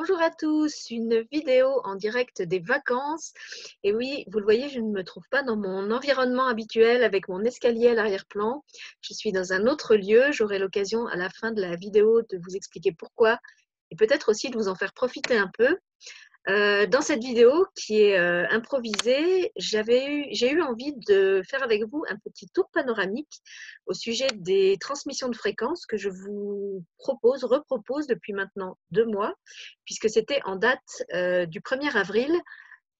Bonjour à tous, une vidéo en direct des vacances. Et oui, vous le voyez, je ne me trouve pas dans mon environnement habituel avec mon escalier à l'arrière-plan. Je suis dans un autre lieu. J'aurai l'occasion à la fin de la vidéo de vous expliquer pourquoi et peut-être aussi de vous en faire profiter un peu. Euh, dans cette vidéo qui est euh, improvisée, j'ai eu envie de faire avec vous un petit tour panoramique au sujet des transmissions de fréquences que je vous propose, repropose depuis maintenant deux mois, puisque c'était en date euh, du 1er avril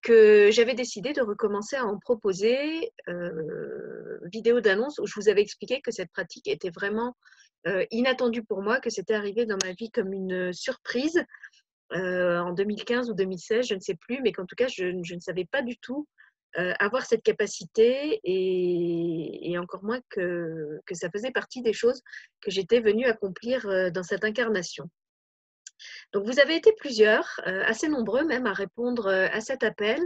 que j'avais décidé de recommencer à en proposer vidéo d'annonce où je vous avais expliqué que cette pratique était vraiment inattendue pour moi, que c'était arrivé dans ma vie comme une surprise euh, en 2015 ou 2016, je ne sais plus, mais qu'en tout cas, je, ne savais pas du tout euh, avoir cette capacité et, encore moins que, ça faisait partie des choses que j'étais venue accomplir euh, dans cette incarnation. Donc, vous avez été plusieurs, assez nombreux même, à répondre à cet appel.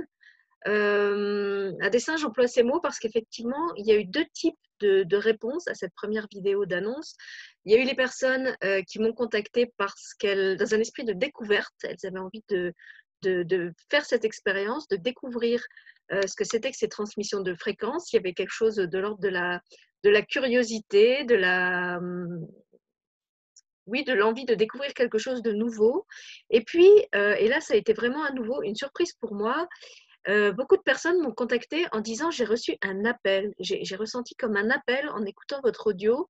À dessein, j'emploie ces mots parce qu'effectivement, il y a eu deux types de, réponses à cette première vidéo d'annonce. Il y a eu les personnes euh, qui m'ont contacté parce qu'elles, dans un esprit de découverte, elles avaient envie de, faire cette expérience, de découvrir euh, ce que c'était que ces transmissions de fréquences. Il y avait quelque chose de l'ordre de la, de la curiosité, de la, hum, oui, de l'envie de découvrir quelque chose de nouveau. Et puis, euh, et là, ça a été vraiment à nouveau une surprise pour moi. Beaucoup de personnes m'ont contacté en disant j'ai reçu un appel, j'ai ressenti comme un appel en écoutant votre audio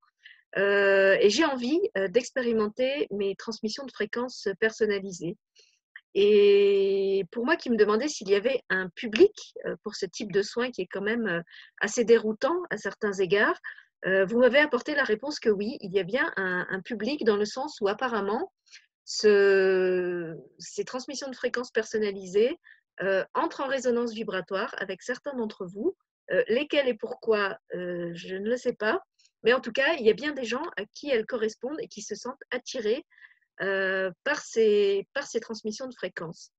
euh, et j'ai envie euh, d'expérimenter mes transmissions de fréquences personnalisées. Et pour moi qui me demandais s'il y avait un public euh, pour ce type de soins qui est quand même assez déroutant à certains égards, vous m'avez apporté la réponse que oui, il y a bien un, public dans le sens où apparemment ce, ces transmissions de fréquences personnalisées entrent en résonance vibratoire avec certains d'entre vous. lesquels et pourquoi, je ne le sais pas. Mais en tout cas, il y a bien des gens à qui elles correspondent et qui se sentent attirés euh, par, ces, transmissions de fréquences.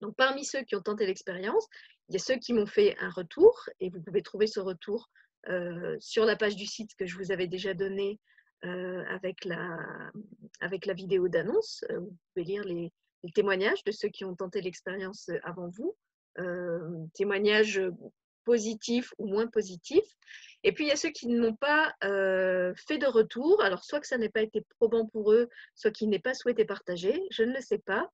Donc, parmi ceux qui ont tenté l'expérience, il y a ceux qui m'ont fait un retour et vous pouvez trouver ce retour euh, sur la page du site que je vous avais déjà donné euh, avec, la, avec la vidéo d'annonce. Vous pouvez lire les, les, témoignages de ceux qui ont tenté l'expérience avant vous. témoignages positifs ou moins positifs. Et puis, il y a ceux qui n'ont pas euh, fait de retour. Alors, soit que ça n'ait pas été probant pour eux, soit qu'ils n'aient pas souhaité partager. Je ne le sais pas.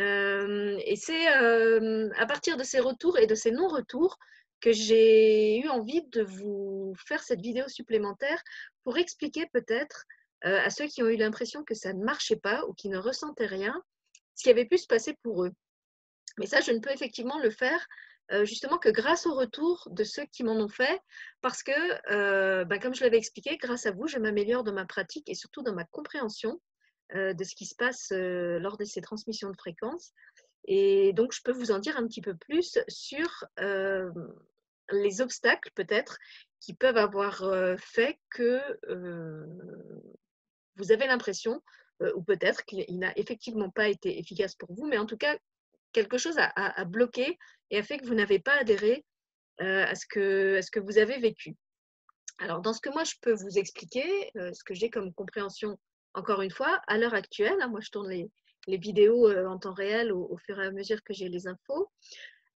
Euh, et c'est euh, à partir de ces retours et de ces non-retours que j'ai eu envie de vous faire cette vidéo supplémentaire pour expliquer peut-être à ceux qui ont eu l'impression que ça ne marchait pas ou qui ne ressentaient rien, ce qui avait pu se passer pour eux. Mais ça, je ne peux effectivement le faire justement que grâce au retour de ceux qui m'en ont fait, parce que, bah, comme je l'avais expliqué, grâce à vous, je m'améliore dans ma pratique et surtout dans ma compréhension de ce qui se passe lors de ces transmissions de fréquences. Et donc, je peux vous en dire un petit peu plus sur les obstacles, peut-être, qui peuvent avoir fait que vous avez l'impression, ou peut-être qu'il n'a effectivement pas été efficace pour vous, mais en tout cas, quelque chose a, bloqué et a fait que vous n'avez pas adhéré euh, à, ce que, vous avez vécu. Alors, dans ce que moi, je peux vous expliquer, euh, ce que j'ai comme compréhension, encore une fois, à l'heure actuelle, hein, moi, je tourne les, vidéos euh, en temps réel au, fur et à mesure que j'ai les infos.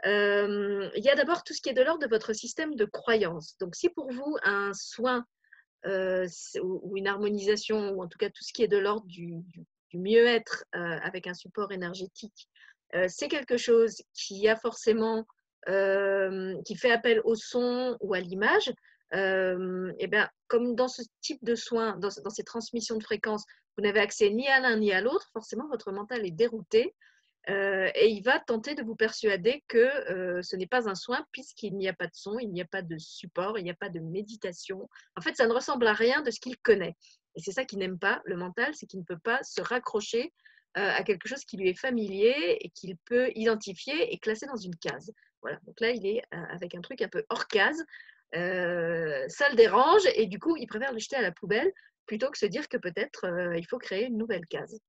il y a d'abord tout ce qui est de l'ordre de votre système de croyance. Donc, si pour vous, un soin ou une harmonisation, ou en tout cas tout ce qui est de l'ordre du, mieux-être avec un support énergétique euh, c'est quelque chose qui euh, fait appel au son ou à l'image, et euh, bien, comme dans ce type de soins, dans, ces transmissions de fréquences, vous n'avez accès ni à l'un ni à l'autre, forcément votre mental est dérouté et il va tenter de vous persuader que ce n'est pas un soin puisqu'il n'y a pas de son, il n'y a pas de support, il n'y a pas de méditation. En fait, ça ne ressemble à rien de ce qu'il connaît. Et c'est ça qu'il n'aime pas, le mental, c'est qu'il ne peut pas se raccrocher euh, à quelque chose qui lui est familier et qu'il peut identifier et classer dans une case. Voilà, donc là, il est euh, avec un truc un peu hors case. Euh, ça le dérange et du coup, il préfère le jeter à la poubelle plutôt que se dire que peut-être il faut créer une nouvelle case.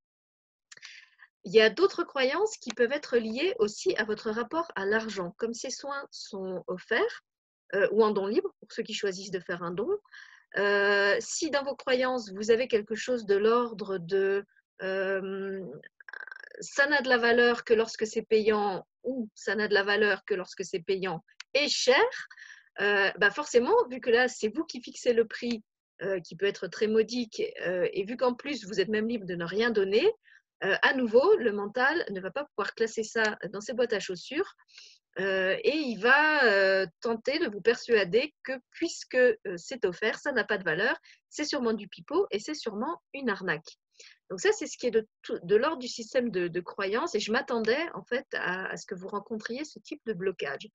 Il y a d'autres croyances qui peuvent être liées aussi à votre rapport à l'argent. Comme ces soins sont offerts ou en don libre, pour ceux qui choisissent de faire un don, si dans vos croyances, vous avez quelque chose de l'ordre de ça n'a de la valeur que lorsque c'est payant ou ça n'a de la valeur que lorsque c'est payant et cher, bah forcément, vu que là, c'est vous qui fixez le prix qui peut être très modique, et vu qu'en plus, vous êtes même libre de ne rien donner, à nouveau, le mental ne va pas pouvoir classer ça dans ses boîtes à chaussures et il va tenter de vous persuader que puisque c'est offert, ça n'a pas de valeur, c'est sûrement du pipeau et c'est sûrement une arnaque. Donc ça, c'est ce qui est de, l'ordre du système de, croyance et je m'attendais en fait à, ce que vous rencontriez ce type de blocage.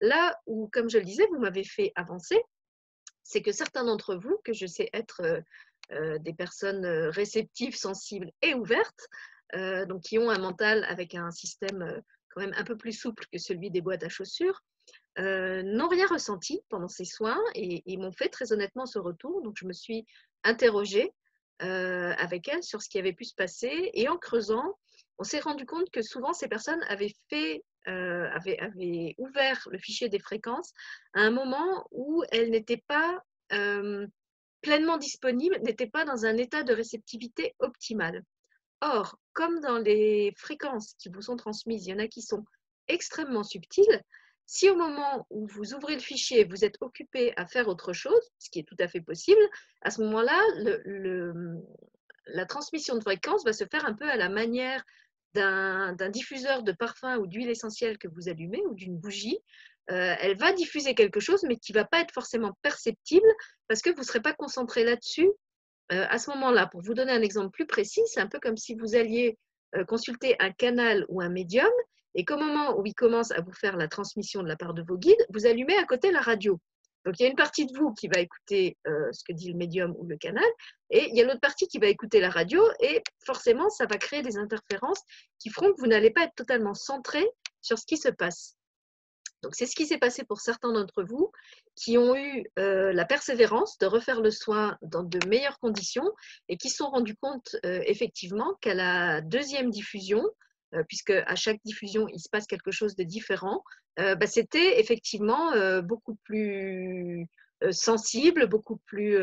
Là où, comme je le disais, vous m'avez fait avancer, c'est que certains d'entre vous, que je sais être euh, des personnes réceptives, sensibles et ouvertes, euh, donc qui ont un mental avec un système quand même un peu plus souple que celui des boîtes à chaussures, euh, n'ont rien ressenti pendant ces soins et, m'ont fait très honnêtement ce retour. Donc je me suis interrogée euh, avec elles sur ce qui avait pu se passer et en creusant, on s'est rendu compte que souvent ces personnes avaient fait euh, ouvert le fichier des fréquences à un moment où elles n'étaient pas euh, pleinement disponibles, n'étaient pas dans un état de réceptivité optimal. Or, comme dans les fréquences qui vous sont transmises, il y en a qui sont extrêmement subtiles, si au moment où vous ouvrez le fichier, vous êtes occupé à faire autre chose, ce qui est tout à fait possible, à ce moment-là, la transmission de fréquence va se faire un peu à la manière d'un diffuseur de parfum ou d'huile essentielle que vous allumez ou d'une bougie. Euh, elle va diffuser quelque chose, mais qui ne va pas être forcément perceptible parce que vous ne serez pas concentré là-dessus à ce moment-là. Pour vous donner un exemple plus précis, c'est un peu comme si vous alliez euh, consulter un canal ou un médium et qu'au moment où il commence à vous faire la transmission de la part de vos guides, vous allumez à côté la radio. Donc il y a une partie de vous qui va écouter euh, ce que dit le médium ou le canal, et il y a l'autre partie qui va écouter la radio, et forcément ça va créer des interférences qui feront que vous n'allez pas être totalement centré sur ce qui se passe. C'est ce qui s'est passé pour certains d'entre vous qui ont eu euh, la persévérance de refaire le soin dans de meilleures conditions et qui se sont rendus compte euh, effectivement qu'à la deuxième diffusion, euh, puisque à chaque diffusion, il se passe quelque chose de différent, bah, c'était effectivement beaucoup plus sensible, beaucoup plus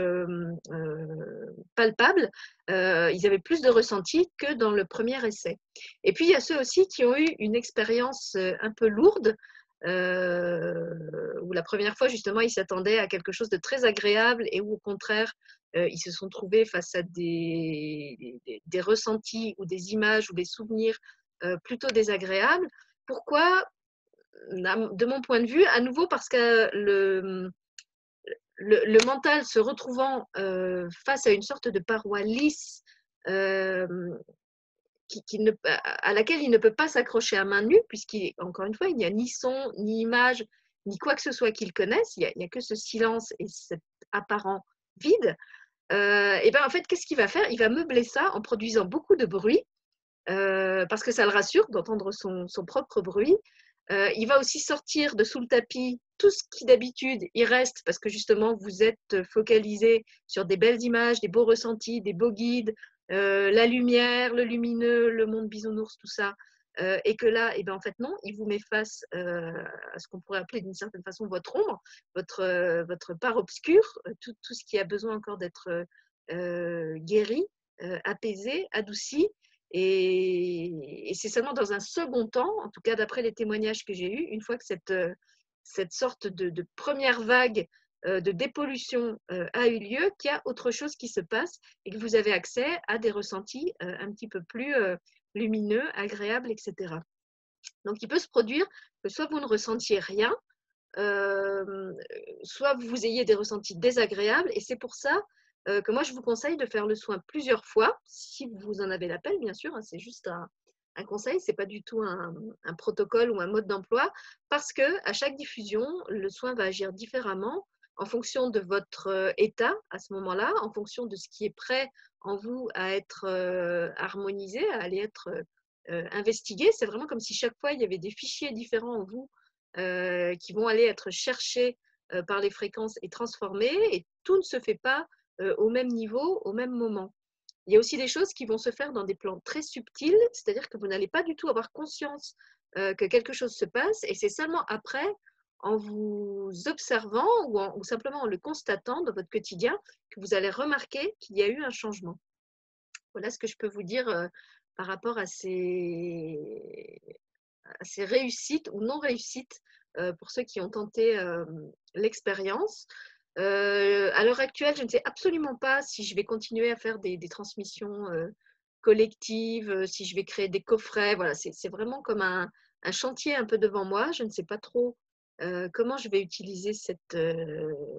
palpable. ils avaient plus de ressenti que dans le premier essai. Et puis, il y a ceux aussi qui ont eu une expérience un peu lourde, où la première fois, justement, ils s'attendaient à quelque chose de très agréable et où, au contraire, ils se sont trouvés face à des, ressentis ou des images ou des souvenirs euh, plutôt désagréable. Pourquoi De mon point de vue, à nouveau parce que le, le, mental se retrouvant euh, face à une sorte de paroi lisse euh, à laquelle il ne peut pas s'accrocher à main nue, puisqu'encore une fois, il n'y a ni son, ni image, ni quoi que ce soit qu'il connaisse, il n'y a, que ce silence et cet apparent vide. et ben en fait, qu'est-ce qu'il va faire? Il va meubler ça en produisant beaucoup de bruit euh, parce que ça le rassure d'entendre son, son, propre bruit. Euh, il va aussi sortir de sous le tapis tout ce qui d'habitude il reste parce que justement vous êtes focalisé sur des belles images, des beaux ressentis, des beaux guides, euh, la lumière, le lumineux, le monde bisounours, tout ça. Euh, et que là, eh ben, en fait, non, il vous met face euh, à ce qu'on pourrait appeler d'une certaine façon votre ombre, votre, votre part obscure, tout, tout, ce qui a besoin encore d'être guéri, apaisé, adouci. Et, c'est seulement dans un second temps, en tout cas d'après les témoignages que j'ai eus, une fois que cette, cette sorte de, première vague de dépollution euh, a eu lieu, qu'il y a autre chose qui se passe et que vous avez accès à des ressentis un petit peu plus lumineux, agréables, etc. Donc il peut se produire que soit vous ne ressentiez rien, soit vous ayez des ressentis désagréables, et c'est pour ça euh, que moi je vous conseille de faire le soin plusieurs fois, si vous en avez l'appel, bien sûr. Hein, c'est juste un, un conseil, c'est pas du tout un, un, protocole ou un mode d'emploi, parce que à chaque diffusion, le soin va agir différemment en fonction de votre euh, état à ce moment-là, en fonction de ce qui est prêt en vous à être euh, harmonisé, à aller être euh, investigué. C'est vraiment comme si chaque fois il y avait des fichiers différents en vous qui vont aller être cherchés par les fréquences et transformés, et tout ne se fait pas au même niveau, au même moment. Il y a aussi des choses qui vont se faire dans des plans très subtils, c'est-à-dire que vous n'allez pas du tout avoir conscience que quelque chose se passe, et c'est seulement après, en vous observant ou, simplement en le constatant dans votre quotidien, que vous allez remarquer qu'il y a eu un changement. Voilà ce que je peux vous dire euh, par rapport à ces, réussites ou non réussites pour ceux qui ont tenté l'expérience. à l'heure actuelle, je ne sais absolument pas si je vais continuer à faire des, transmissions collectives, si je vais créer des coffrets. Voilà, c'est vraiment comme un, chantier un peu devant moi. Je ne sais pas trop comment je vais utiliser cette,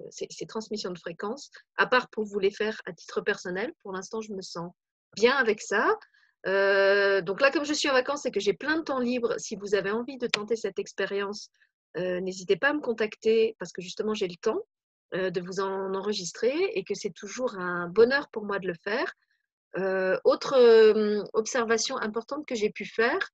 ces, ces, transmissions de fréquences, à part pour vous les faire à titre personnel? Pour l'instant, je me sens bien avec ça. donc là, comme je suis en vacances et que j'ai plein de temps libre, si vous avez envie de tenter cette expérience, n'hésitez pas à me contacter parce que justement, j'ai le temps de vous en enregistrer et que c'est toujours un bonheur pour moi de le faire. autre observation importante que j'ai pu faire,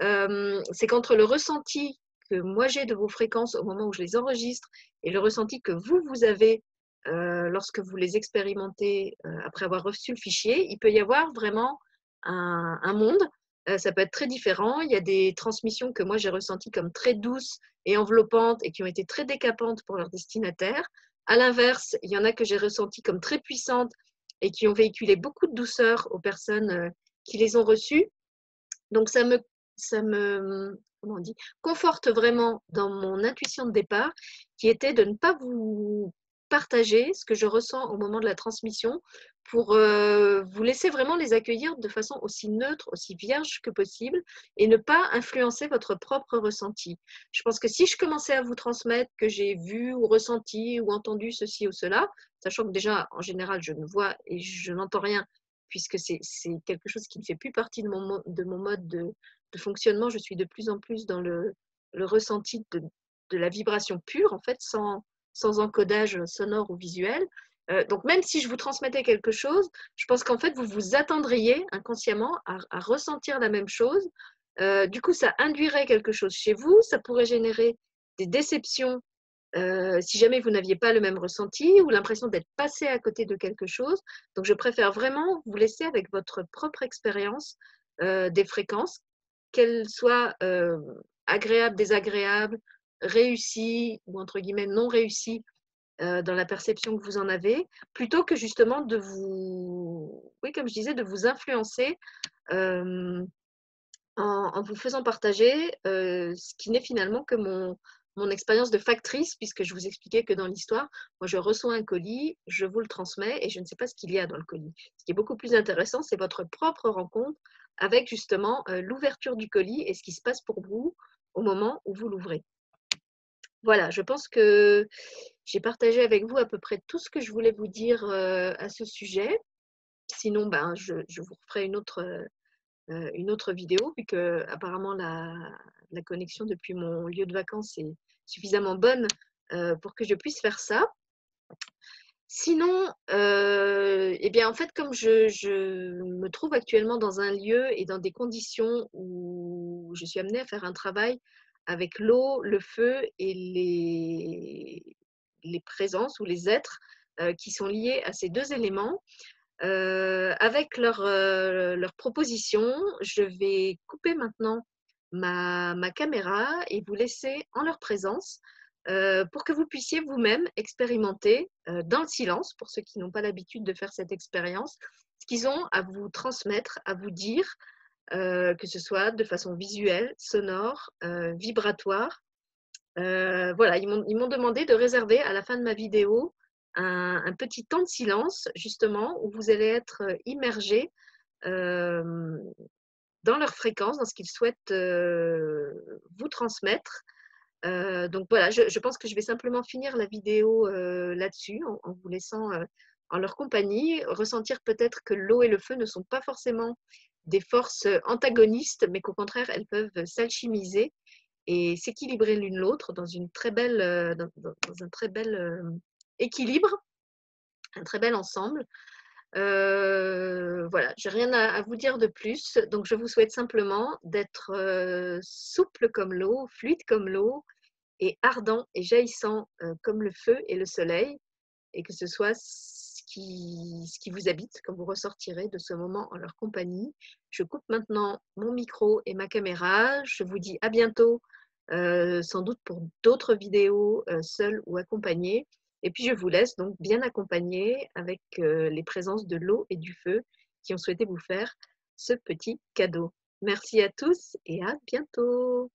c'est qu'entre le ressenti que moi j'ai de vos fréquences au moment où je les enregistre et le ressenti que vous, vous avez euh, lorsque vous les expérimentez euh, après avoir reçu le fichier, il peut y avoir vraiment un, monde. Euh, ça peut être très différent. Il y a des transmissions que moi j'ai ressenties comme très douces et enveloppantes et qui ont été très décapantes pour leur destinataire. À l'inverse, il y en a que j'ai ressenties comme très puissantes et qui ont véhiculé beaucoup de douceur aux personnes qui les ont reçues. Donc ça me, ça me comment dit, conforte vraiment dans mon intuition de départ, qui était de ne pas vous partager ce que je ressens au moment de la transmission pour euh, vous laisser vraiment les accueillir de façon aussi neutre, aussi vierge que possible et ne pas influencer votre propre ressenti. Je pense que si je commençais à vous transmettre que j'ai vu ou ressenti ou entendu ceci ou cela, sachant que déjà en général je ne vois et je n'entends rien puisque c'est quelque chose qui ne fait plus partie de mon, de mon mode de, de fonctionnement, je suis de plus en plus dans le, le ressenti de, de, la vibration pure, en fait, sans, sans encodage sonore ou visuel. Euh, donc, même si je vous transmettais quelque chose, je pense qu'en fait, vous vous attendriez inconsciemment à, ressentir la même chose. Euh, du coup, ça induirait quelque chose chez vous, ça pourrait générer des déceptions euh, si jamais vous n'aviez pas le même ressenti ou l'impression d'être passé à côté de quelque chose. Donc, je préfère vraiment vous laisser avec votre propre expérience euh, des fréquences qu'elle soit euh, agréable, désagréable, réussie ou entre guillemets non réussie euh, dans la perception que vous en avez, plutôt que justement de vous, oui, comme je disais, de vous influencer en, vous faisant partager ce qui n'est finalement que mon, mon expérience de factrice, puisque je vous expliquais que dans l'histoire, moi je reçois un colis, je vous le transmets et je ne sais pas ce qu'il y a dans le colis. Ce qui est beaucoup plus intéressant, c'est votre propre rencontre avec justement euh, l'ouverture du colis et ce qui se passe pour vous au moment où vous l'ouvrez. Voilà, je pense que j'ai partagé avec vous à peu près tout ce que je voulais vous dire euh, à ce sujet. Sinon, ben, je, vous referai une autre, euh, une autre vidéo, vu que apparemment la, connexion depuis mon lieu de vacances est suffisamment bonne euh, pour que je puisse faire ça. Sinon, euh, eh bien, en fait, comme je, me trouve actuellement dans un lieu et dans des conditions où je suis amenée à faire un travail avec l'eau, le feu et les, présences ou les êtres qui sont liés à ces deux éléments, euh, avec leur, euh, leur proposition, je vais couper maintenant ma, ma, caméra et vous laisser en leur présence euh, pour que vous puissiez vous-même expérimenter euh, dans le silence, pour ceux qui n'ont pas l'habitude de faire cette expérience, ce qu'ils ont à vous transmettre, à vous dire, que ce soit de façon visuelle, sonore, vibratoire. voilà, ils m'ont demandé de réserver à la fin de ma vidéo un, petit temps de silence, justement, où vous allez être immergé dans leur fréquence, dans ce qu'ils souhaitent vous transmettre. Euh, donc voilà, je, pense que je vais simplement finir la vidéo euh, là-dessus en, vous laissant euh, en leur compagnie, ressentir peut-être que l'eau et le feu ne sont pas forcément des forces antagonistes, mais qu'au contraire, elles peuvent s'alchimiser et s'équilibrer l'une l'autre dans, une très belle, dans, dans un très bel équilibre, un très bel ensemble. Euh, voilà, j'ai rien à, vous dire de plus. Donc, je vous souhaite simplement d'être euh, souple comme l'eau, fluide comme l'eau, et ardent et jaillissant euh, comme le feu et le soleil, et que ce soit ce qui, ce qui vous habite quand vous ressortirez de ce moment en leur compagnie. Je coupe maintenant mon micro et ma caméra. Je vous dis à bientôt, euh, sans doute pour d'autres vidéos, seules ou accompagnées. Et puis je vous laisse donc bien accompagner avec euh, les présences de l'eau et du feu qui ont souhaité vous faire ce petit cadeau. Merci à tous et à bientôt.